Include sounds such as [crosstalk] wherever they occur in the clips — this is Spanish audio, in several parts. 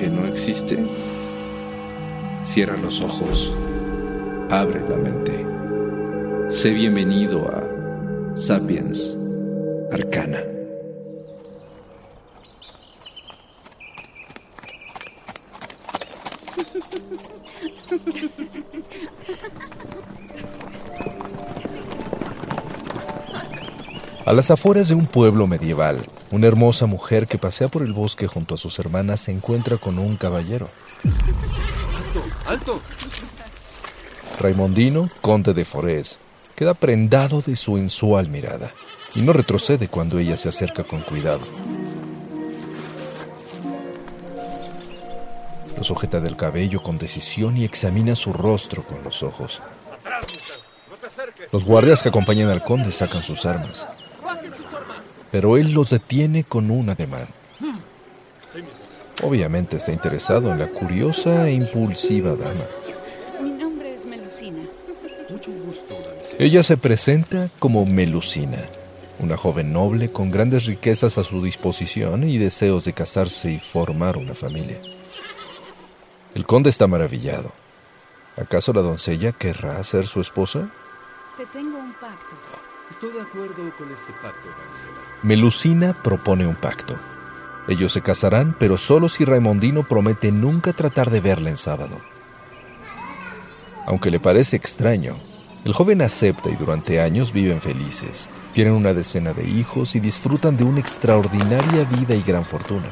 que no existe. Cierra los ojos, abre la mente. Sé bienvenido a Sapiens Arcana. [laughs] A las afueras de un pueblo medieval, una hermosa mujer que pasea por el bosque junto a sus hermanas se encuentra con un caballero. ¡Alto! Raimondino, conde de Forés, queda prendado de su sensual mirada y no retrocede cuando ella se acerca con cuidado. Lo sujeta del cabello con decisión y examina su rostro con los ojos. Los guardias que acompañan al conde sacan sus armas, pero él los detiene con un ademán. Obviamente está interesado en la curiosa e impulsiva dama. Mi nombre es Melusina. Ella se presenta como Melusina, una joven noble con grandes riquezas a su disposición y deseos de casarse y formar una familia. El conde está maravillado. ¿Acaso la doncella querrá ser su esposa? Te tengo un pacto. Estoy de acuerdo con este pacto, damisela. Melusina propone un pacto. Ellos se casarán, pero solo si Raimondino promete nunca tratar de verla en sábado. Aunque le parece extraño, el joven acepta y durante años viven felices. Tienen una decena de hijos y disfrutan de una extraordinaria vida y gran fortuna.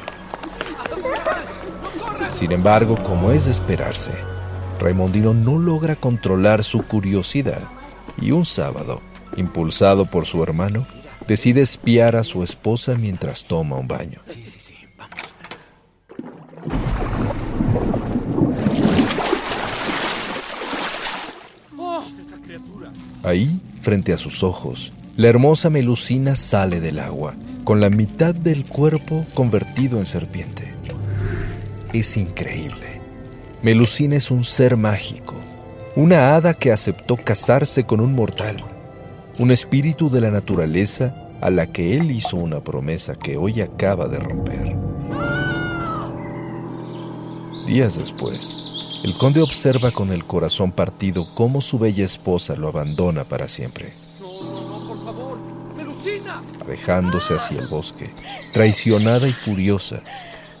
Sin embargo, como es de esperarse, Raimondino no logra controlar su curiosidad y un sábado, impulsado por su hermano, decide espiar a su esposa mientras toma un baño. Ahí, frente a sus ojos, la hermosa Melusina sale del agua, con la mitad del cuerpo convertido en serpiente. Es increíble. Melusina es un ser mágico, una hada que aceptó casarse con un mortal, un espíritu de la naturaleza a la que él hizo una promesa que hoy acaba de romper. Días después, el conde observa con el corazón partido cómo su bella esposa lo abandona para siempre, alejándose hacia el bosque, traicionada y furiosa,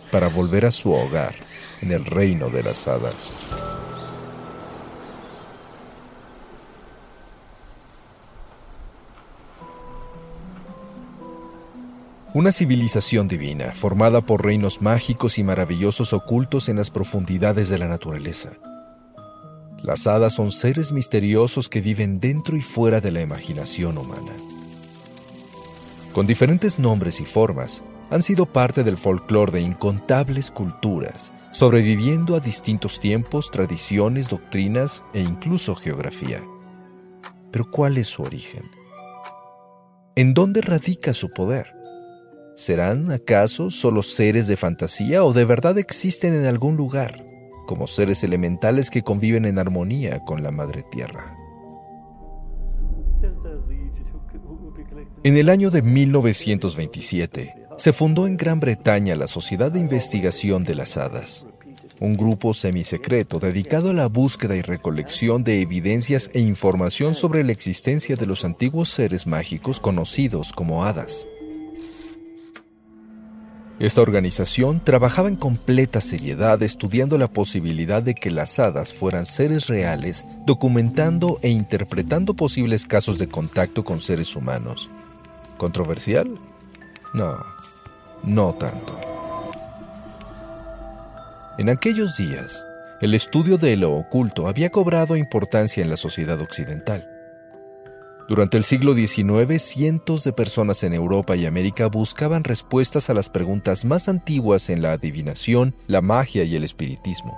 para volver a su hogar en el reino de las hadas. Una civilización divina, formada por reinos mágicos y maravillosos ocultos en las profundidades de la naturaleza. Las hadas son seres misteriosos que viven dentro y fuera de la imaginación humana. Con diferentes nombres y formas, han sido parte del folclore de incontables culturas, sobreviviendo a distintos tiempos, tradiciones, doctrinas e incluso geografía. Pero ¿cuál es su origen? ¿En dónde radica su poder? ¿Serán acaso solo seres de fantasía o de verdad existen en algún lugar, como seres elementales que conviven en armonía con la Madre Tierra. En el año de 1927, se fundó en Gran Bretaña la Sociedad de Investigación de las Hadas, un grupo semisecreto dedicado a la búsqueda y recolección de evidencias e información sobre la existencia de los antiguos seres mágicos conocidos como hadas. Esta organización trabajaba en completa seriedad estudiando la posibilidad de que las hadas fueran seres reales, documentando e interpretando posibles casos de contacto con seres humanos. ¿Controversial? No, no tanto. En aquellos días, el estudio de lo oculto había cobrado importancia en la sociedad occidental. Durante el siglo XIX, cientos de personas en Europa y América buscaban respuestas a las preguntas más antiguas en la adivinación, la magia y el espiritismo.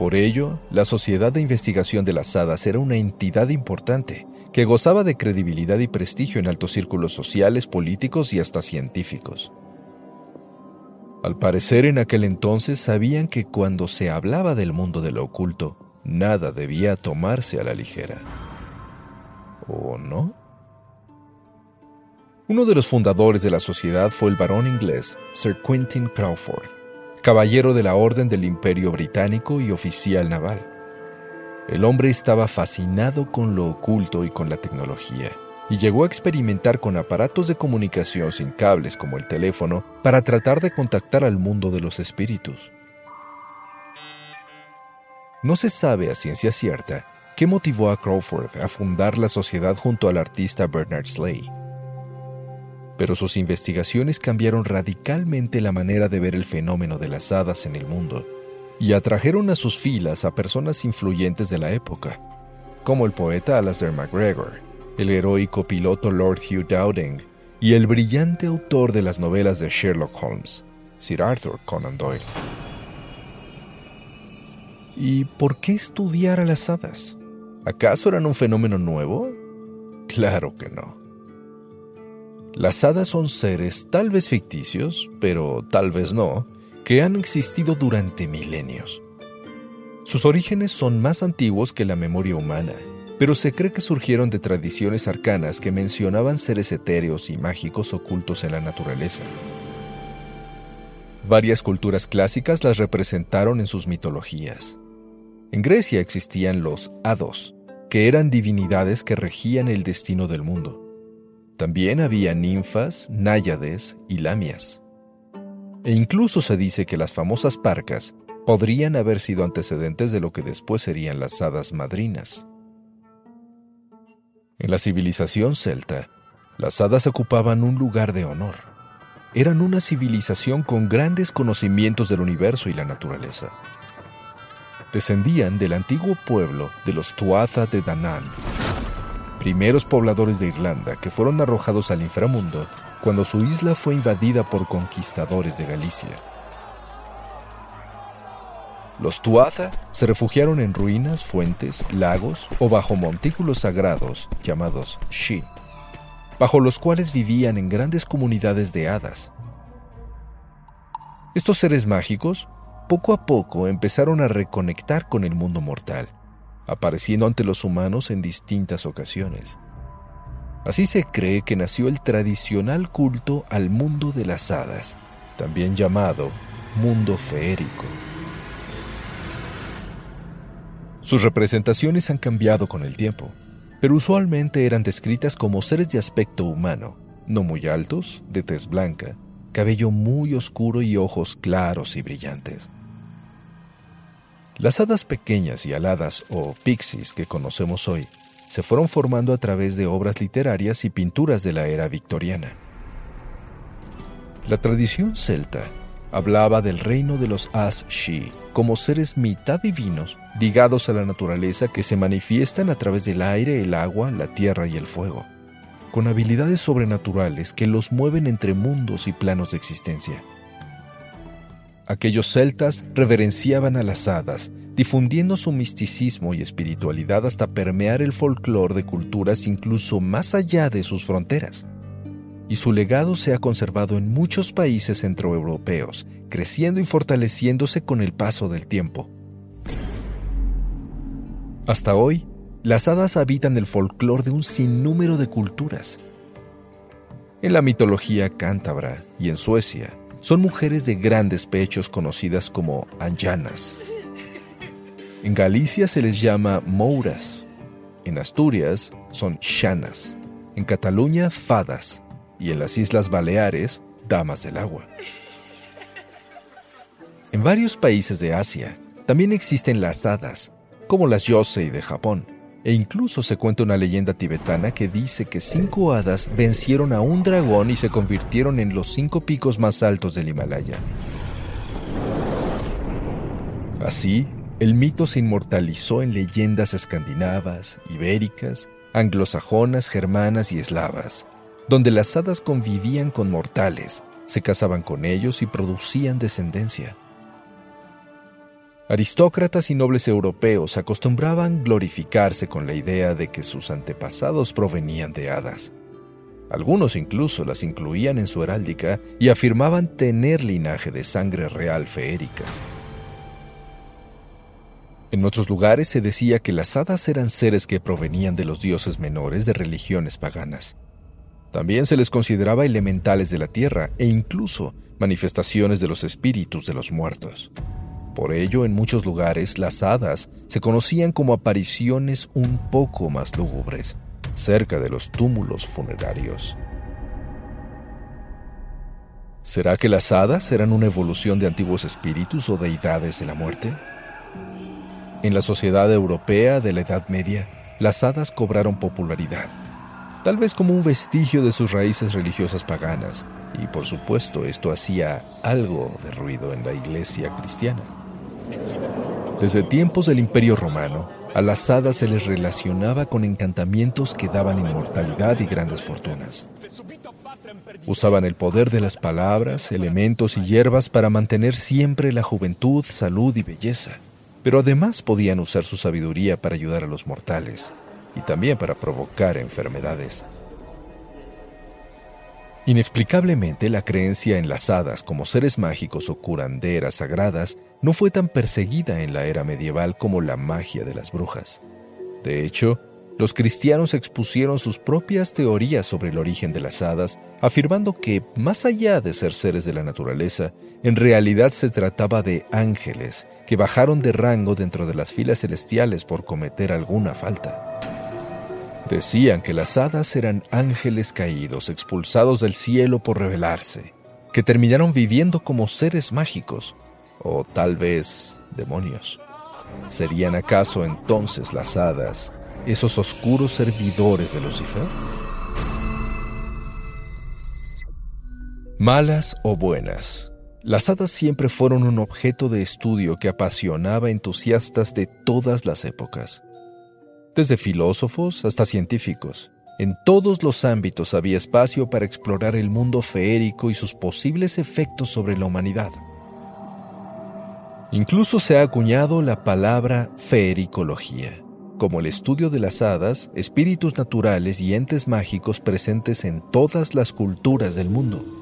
Por ello, la Sociedad de Investigación de las Hadas era una entidad importante, que gozaba de credibilidad y prestigio en altos círculos sociales, políticos y hasta científicos. Al parecer en aquel entonces sabían que cuando se hablaba del mundo de lo oculto, nada debía tomarse a la ligera. ¿O no? Uno de los fundadores de la sociedad fue el barón inglés Sir Quentin Crawford, caballero de la Orden del Imperio Británico y oficial naval. El hombre estaba fascinado con lo oculto y con la tecnología, y llegó a experimentar con aparatos de comunicación sin cables como el teléfono para tratar de contactar al mundo de los espíritus. No se sabe a ciencia cierta ¿Qué motivó a Crawford a fundar la sociedad junto al artista Bernard Slay? Pero sus investigaciones cambiaron radicalmente la manera de ver el fenómeno de las hadas en el mundo y atrajeron a sus filas a personas influyentes de la época, como el poeta Alasdair MacGregor, el heroico piloto Lord Hugh Dowding y el brillante autor de las novelas de Sherlock Holmes, Sir Arthur Conan Doyle. ¿Y por qué estudiar a las hadas? ¿Acaso eran un fenómeno nuevo? Claro que no. Las hadas son seres tal vez ficticios, pero tal vez no, que han existido durante milenios. Sus orígenes son más antiguos que la memoria humana, pero se cree que surgieron de tradiciones arcanas que mencionaban seres etéreos y mágicos ocultos en la naturaleza. Varias culturas clásicas las representaron en sus mitologías. En Grecia existían los hados, que eran divinidades que regían el destino del mundo. También había ninfas, náyades y lamias. E incluso se dice que las famosas parcas podrían haber sido antecedentes de lo que después serían las hadas madrinas. En la civilización celta, las hadas ocupaban un lugar de honor. Eran una civilización con grandes conocimientos del universo y la naturaleza descendían del antiguo pueblo de los Tuatha de Danann, primeros pobladores de Irlanda que fueron arrojados al inframundo cuando su isla fue invadida por conquistadores de Galicia. Los Tuatha se refugiaron en ruinas, fuentes, lagos o bajo montículos sagrados llamados Shi, bajo los cuales vivían en grandes comunidades de hadas. Estos seres mágicos poco a poco empezaron a reconectar con el mundo mortal, apareciendo ante los humanos en distintas ocasiones. Así se cree que nació el tradicional culto al mundo de las hadas, también llamado mundo feérico. Sus representaciones han cambiado con el tiempo, pero usualmente eran descritas como seres de aspecto humano, no muy altos, de tez blanca, cabello muy oscuro y ojos claros y brillantes. Las hadas pequeñas y aladas o pixies que conocemos hoy se fueron formando a través de obras literarias y pinturas de la era victoriana. La tradición celta hablaba del reino de los As-Shi como seres mitad divinos ligados a la naturaleza que se manifiestan a través del aire, el agua, la tierra y el fuego, con habilidades sobrenaturales que los mueven entre mundos y planos de existencia. Aquellos celtas reverenciaban a las hadas, difundiendo su misticismo y espiritualidad hasta permear el folclore de culturas incluso más allá de sus fronteras. y su legado se ha conservado en muchos países centroeuropeos, creciendo y fortaleciéndose con el paso del tiempo. Hasta hoy, las hadas habitan el folclore de un sinnúmero de culturas. En la mitología cántabra y en Suecia, son mujeres de grandes pechos conocidas como anjanas. En Galicia se les llama mouras. En Asturias son shanas. En Cataluña, fadas. Y en las Islas Baleares, damas del agua. En varios países de Asia también existen las hadas, como las Yosei de Japón, e incluso se cuenta una leyenda tibetana que dice que cinco hadas vencieron a un dragón y se convirtieron en los cinco picos más altos del Himalaya. Así, el mito se inmortalizó en leyendas escandinavas, ibéricas, anglosajonas, germanas y eslavas, donde las hadas convivían con mortales, se casaban con ellos y producían descendencia. Aristócratas y nobles europeos acostumbraban glorificarse con la idea de que sus antepasados provenían de hadas. Algunos incluso las incluían en su heráldica y afirmaban tener linaje de sangre real feérica. En otros lugares se decía que las hadas eran seres que provenían de los dioses menores de religiones paganas. También se les consideraba elementales de la tierra e incluso manifestaciones de los espíritus de los muertos. Por ello, en muchos lugares, las hadas se conocían como apariciones un poco más lúgubres, cerca de los túmulos funerarios. ¿Será que las hadas eran una evolución de antiguos espíritus o deidades de la muerte? En la sociedad europea de la Edad Media, las hadas cobraron popularidad, tal vez como un vestigio de sus raíces religiosas paganas, y por supuesto esto hacía algo de ruido en la iglesia cristiana. Desde tiempos del Imperio Romano, a las hadas se les relacionaba con encantamientos que daban inmortalidad y grandes fortunas. Usaban el poder de las palabras, elementos y hierbas para mantener siempre la juventud, salud y belleza, pero además podían usar su sabiduría para ayudar a los mortales y también para provocar enfermedades. Inexplicablemente, la creencia en las hadas como seres mágicos o curanderas sagradas no fue tan perseguida en la era medieval como la magia de las brujas. De hecho, los cristianos expusieron sus propias teorías sobre el origen de las hadas, afirmando que, más allá de ser seres de la naturaleza, en realidad se trataba de ángeles que bajaron de rango dentro de las filas celestiales por cometer alguna falta. Decían que las hadas eran ángeles caídos, expulsados del cielo por rebelarse, que terminaron viviendo como seres mágicos, o tal vez demonios. ¿Serían acaso entonces las hadas esos oscuros servidores de Lucifer? Malas o buenas, las hadas siempre fueron un objeto de estudio que apasionaba entusiastas de todas las épocas desde filósofos hasta científicos. En todos los ámbitos había espacio para explorar el mundo feérico y sus posibles efectos sobre la humanidad. Incluso se ha acuñado la palabra feericología, como el estudio de las hadas, espíritus naturales y entes mágicos presentes en todas las culturas del mundo.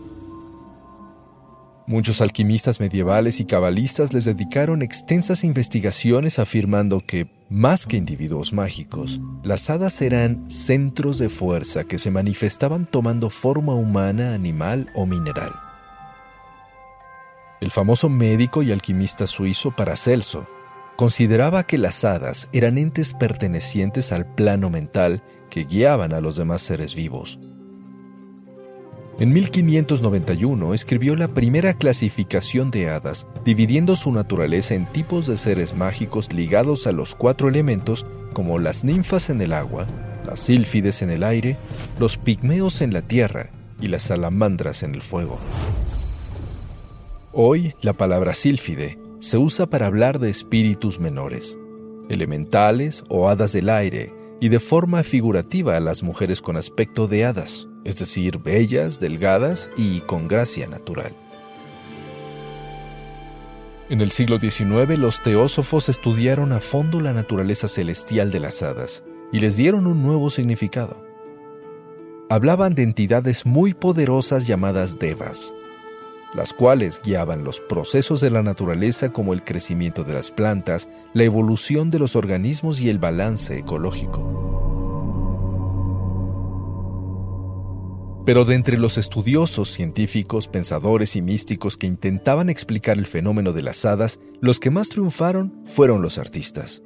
Muchos alquimistas medievales y cabalistas les dedicaron extensas investigaciones afirmando que, más que individuos mágicos, las hadas eran centros de fuerza que se manifestaban tomando forma humana, animal o mineral. El famoso médico y alquimista suizo Paracelso consideraba que las hadas eran entes pertenecientes al plano mental que guiaban a los demás seres vivos en 1591 escribió la primera clasificación de hadas, dividiendo su naturaleza en tipos de seres mágicos ligados a los cuatro elementos, como las ninfas en el agua, las sílfides en el aire, los pigmeos en la tierra y las salamandras en el fuego. Hoy la palabra sílfide se usa para hablar de espíritus menores, elementales o hadas del aire, y de forma figurativa a las mujeres con aspecto de hadas es decir, bellas, delgadas y con gracia natural. En el siglo XIX los teósofos estudiaron a fondo la naturaleza celestial de las hadas y les dieron un nuevo significado. hablaban de entidades muy poderosas llamadas devas, las cuales guiaban los procesos de la naturaleza como el crecimiento de las plantas, la evolución de los organismos y el balance ecológico. Pero de entre los estudiosos, científicos, pensadores y místicos que intentaban explicar el fenómeno de las hadas, los que más triunfaron fueron los artistas.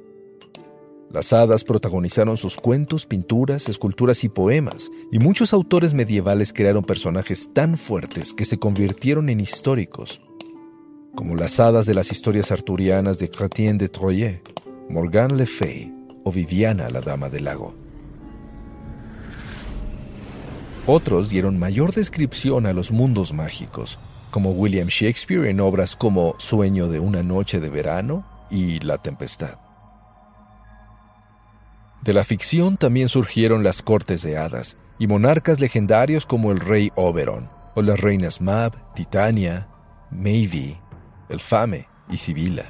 Las hadas protagonizaron sus cuentos, pinturas, esculturas y poemas, y muchos autores medievales crearon personajes tan fuertes que se convirtieron en históricos, como las hadas de las historias arturianas de Chrétien de Troyes, Morgane Le Fay o Viviana la Dama del Lago. Otros dieron mayor descripción a los mundos mágicos, como William Shakespeare en obras como Sueño de una noche de verano y La Tempestad. De la ficción también surgieron las cortes de hadas y monarcas legendarios como el rey Oberon o las reinas Mab, Titania, Maybe, Elfame y Sibila.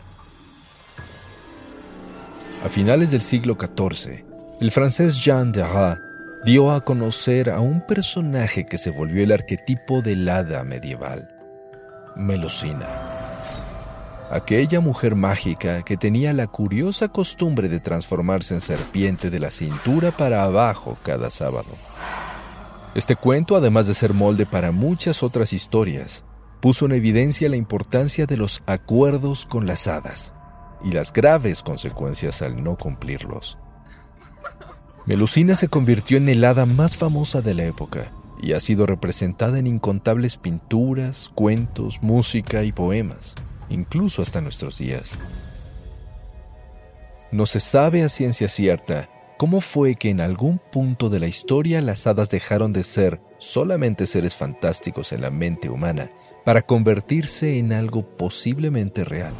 A finales del siglo XIV, el francés Jean Darras dio a conocer a un personaje que se volvió el arquetipo del hada medieval, Melusina. Aquella mujer mágica que tenía la curiosa costumbre de transformarse en serpiente de la cintura para abajo cada sábado. Este cuento, además de ser molde para muchas otras historias, puso en evidencia la importancia de los acuerdos con las hadas y las graves consecuencias al no cumplirlos. Melusina se convirtió en el hada más famosa de la época y ha sido representada en incontables pinturas, cuentos, música y poemas, incluso hasta nuestros días. No se sabe a ciencia cierta cómo fue que en algún punto de la historia las hadas dejaron de ser solamente seres fantásticos en la mente humana para convertirse en algo posiblemente real.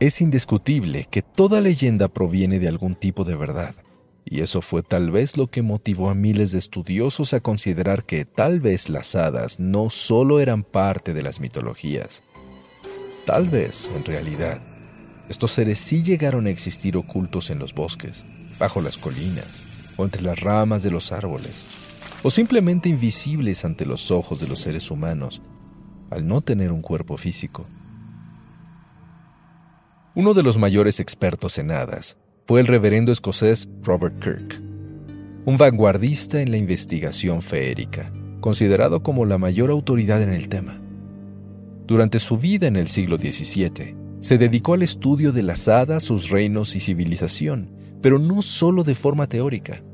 Es indiscutible que toda leyenda proviene de algún tipo de verdad y eso fue tal vez lo que motivó a miles de estudiosos a considerar que tal vez las hadas no solo eran parte de las mitologías. Tal vez, en realidad, estos seres sí llegaron a existir ocultos en los bosques, bajo las colinas, o entre las ramas de los árboles, o simplemente invisibles ante los ojos de los seres humanos, al no tener un cuerpo físico. Uno de los mayores expertos en hadas fue el reverendo escocés Robert Kirk, un vanguardista en la investigación feérica, considerado como la mayor autoridad en el tema. Durante su vida en el siglo XVII, se dedicó al estudio de las hadas, sus reinos y civilización, pero no solo de forma teórica.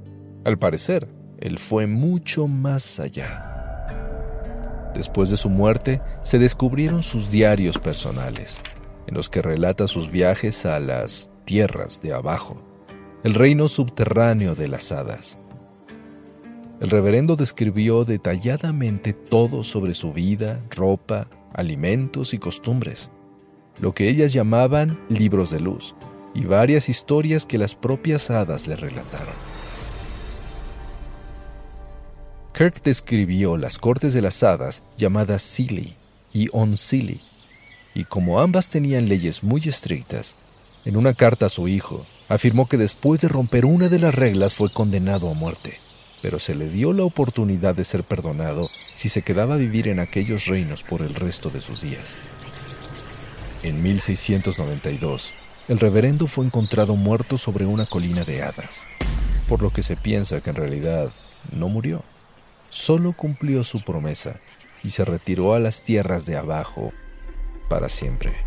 Al parecer, él fue mucho más allá. Después de su muerte, se descubrieron sus diarios personales, en los que relata sus viajes a las tierras de abajo, el reino subterráneo de las hadas. El reverendo describió detalladamente todo sobre su vida, ropa, alimentos y costumbres, lo que ellas llamaban libros de luz, y varias historias que las propias hadas le relataron. Kirk describió las cortes de las hadas llamadas Silly y Silly, y como ambas tenían leyes muy estrictas, en una carta a su hijo, afirmó que después de romper una de las reglas fue condenado a muerte, pero se le dio la oportunidad de ser perdonado si se quedaba a vivir en aquellos reinos por el resto de sus días. En 1692, el reverendo fue encontrado muerto sobre una colina de hadas, por lo que se piensa que en realidad no murió, solo cumplió su promesa y se retiró a las tierras de abajo para siempre.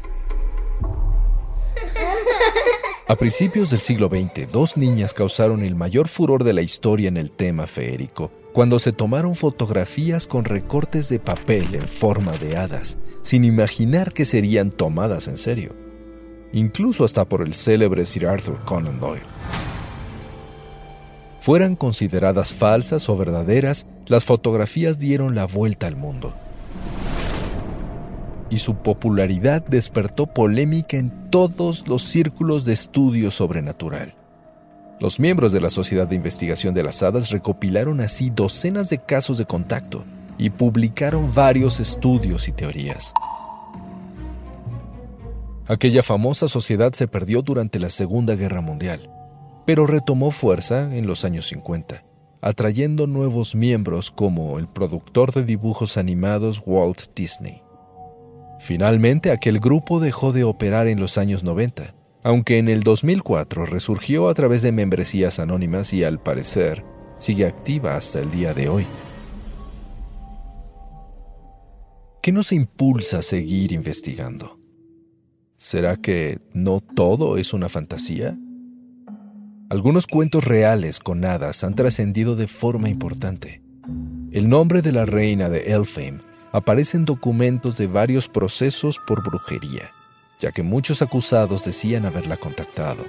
A principios del siglo XX, dos niñas causaron el mayor furor de la historia en el tema feérico, cuando se tomaron fotografías con recortes de papel en forma de hadas, sin imaginar que serían tomadas en serio, incluso hasta por el célebre Sir Arthur Conan Doyle. Fueran consideradas falsas o verdaderas, las fotografías dieron la vuelta al mundo y su popularidad despertó polémica en todos los círculos de estudio sobrenatural. Los miembros de la Sociedad de Investigación de las Hadas recopilaron así docenas de casos de contacto y publicaron varios estudios y teorías. Aquella famosa sociedad se perdió durante la Segunda Guerra Mundial, pero retomó fuerza en los años 50, atrayendo nuevos miembros como el productor de dibujos animados Walt Disney. Finalmente, aquel grupo dejó de operar en los años 90, aunque en el 2004 resurgió a través de membresías anónimas y al parecer sigue activa hasta el día de hoy. ¿Qué nos impulsa a seguir investigando? ¿Será que no todo es una fantasía? Algunos cuentos reales con hadas han trascendido de forma importante. El nombre de la reina de Elfheim aparece en documentos de varios procesos por brujería, ya que muchos acusados decían haberla contactado.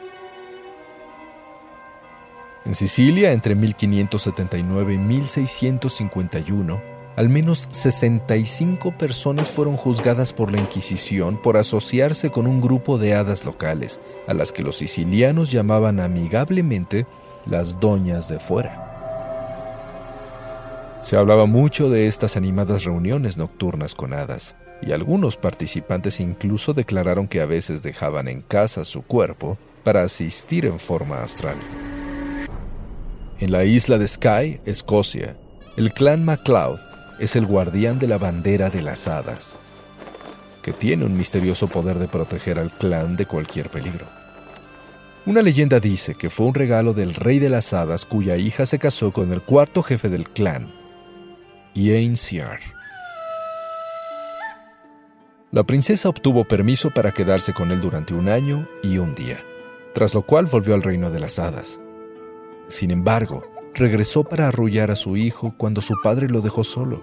En Sicilia, entre 1579 y 1651, al menos 65 personas fueron juzgadas por la Inquisición por asociarse con un grupo de hadas locales, a las que los sicilianos llamaban amigablemente las doñas de fuera. Se hablaba mucho de estas animadas reuniones nocturnas con hadas, y algunos participantes incluso declararon que a veces dejaban en casa su cuerpo para asistir en forma astral. En la isla de Skye, Escocia, el clan MacLeod es el guardián de la bandera de las hadas, que tiene un misterioso poder de proteger al clan de cualquier peligro. Una leyenda dice que fue un regalo del rey de las hadas cuya hija se casó con el cuarto jefe del clan, Siar. La princesa obtuvo permiso para quedarse con él durante un año y un día, tras lo cual volvió al reino de las hadas. Sin embargo, regresó para arrullar a su hijo cuando su padre lo dejó solo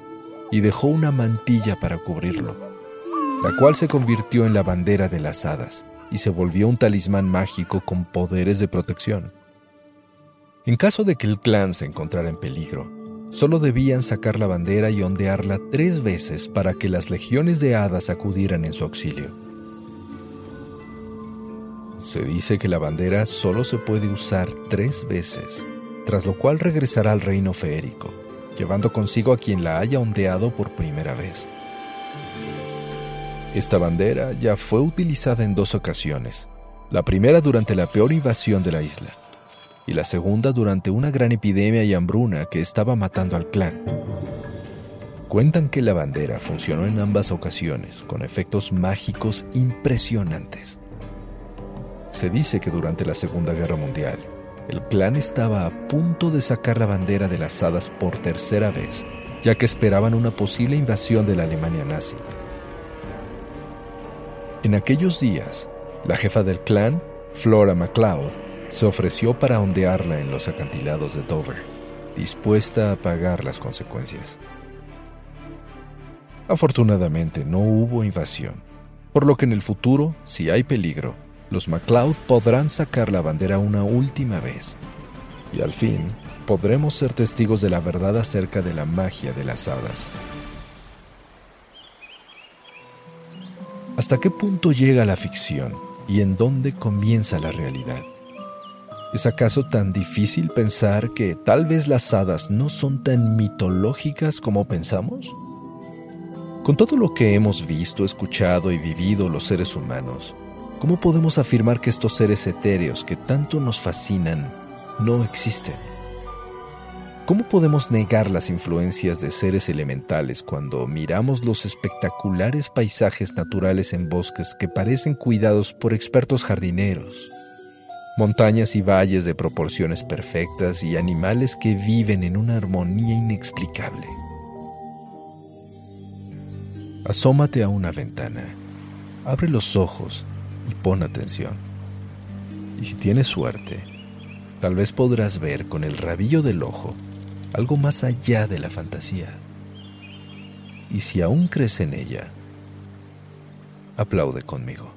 y dejó una mantilla para cubrirlo, la cual se convirtió en la bandera de las hadas y se volvió un talismán mágico con poderes de protección. En caso de que el clan se encontrara en peligro, Solo debían sacar la bandera y ondearla tres veces para que las legiones de hadas acudieran en su auxilio. Se dice que la bandera solo se puede usar tres veces, tras lo cual regresará al reino feérico, llevando consigo a quien la haya ondeado por primera vez. Esta bandera ya fue utilizada en dos ocasiones, la primera durante la peor invasión de la isla, y la segunda durante una gran epidemia y hambruna que estaba matando al clan. Cuentan que la bandera funcionó en ambas ocasiones con efectos mágicos impresionantes. Se dice que durante la Segunda Guerra Mundial, el clan estaba a punto de sacar la bandera de las hadas por tercera vez, ya que esperaban una posible invasión de la Alemania nazi. En aquellos días, la jefa del clan, Flora MacLeod, se ofreció para ondearla en los acantilados de Dover, dispuesta a pagar las consecuencias. Afortunadamente no hubo invasión, por lo que en el futuro, si hay peligro, los MacLeod podrán sacar la bandera una última vez. Y al fin, podremos ser testigos de la verdad acerca de la magia de las hadas. ¿Hasta qué punto llega la ficción y en dónde comienza la realidad? ¿Es acaso tan difícil pensar que tal vez las hadas no son tan mitológicas como pensamos? Con todo lo que hemos visto, escuchado y vivido los seres humanos, ¿cómo podemos afirmar que estos seres etéreos que tanto nos fascinan no existen? ¿Cómo podemos negar las influencias de seres elementales cuando miramos los espectaculares paisajes naturales en bosques que parecen cuidados por expertos jardineros? Montañas y valles de proporciones perfectas y animales que viven en una armonía inexplicable. Asómate a una ventana, abre los ojos y pon atención. Y si tienes suerte, tal vez podrás ver con el rabillo del ojo algo más allá de la fantasía. Y si aún crees en ella, aplaude conmigo.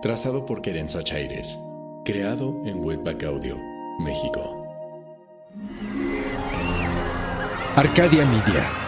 Trazado por Querenza Chaires. Creado en Webback Audio, México. Arcadia Media.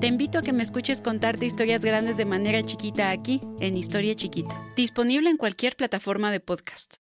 Te invito a que me escuches contarte historias grandes de manera chiquita aquí, en Historia Chiquita. Disponible en cualquier plataforma de podcast.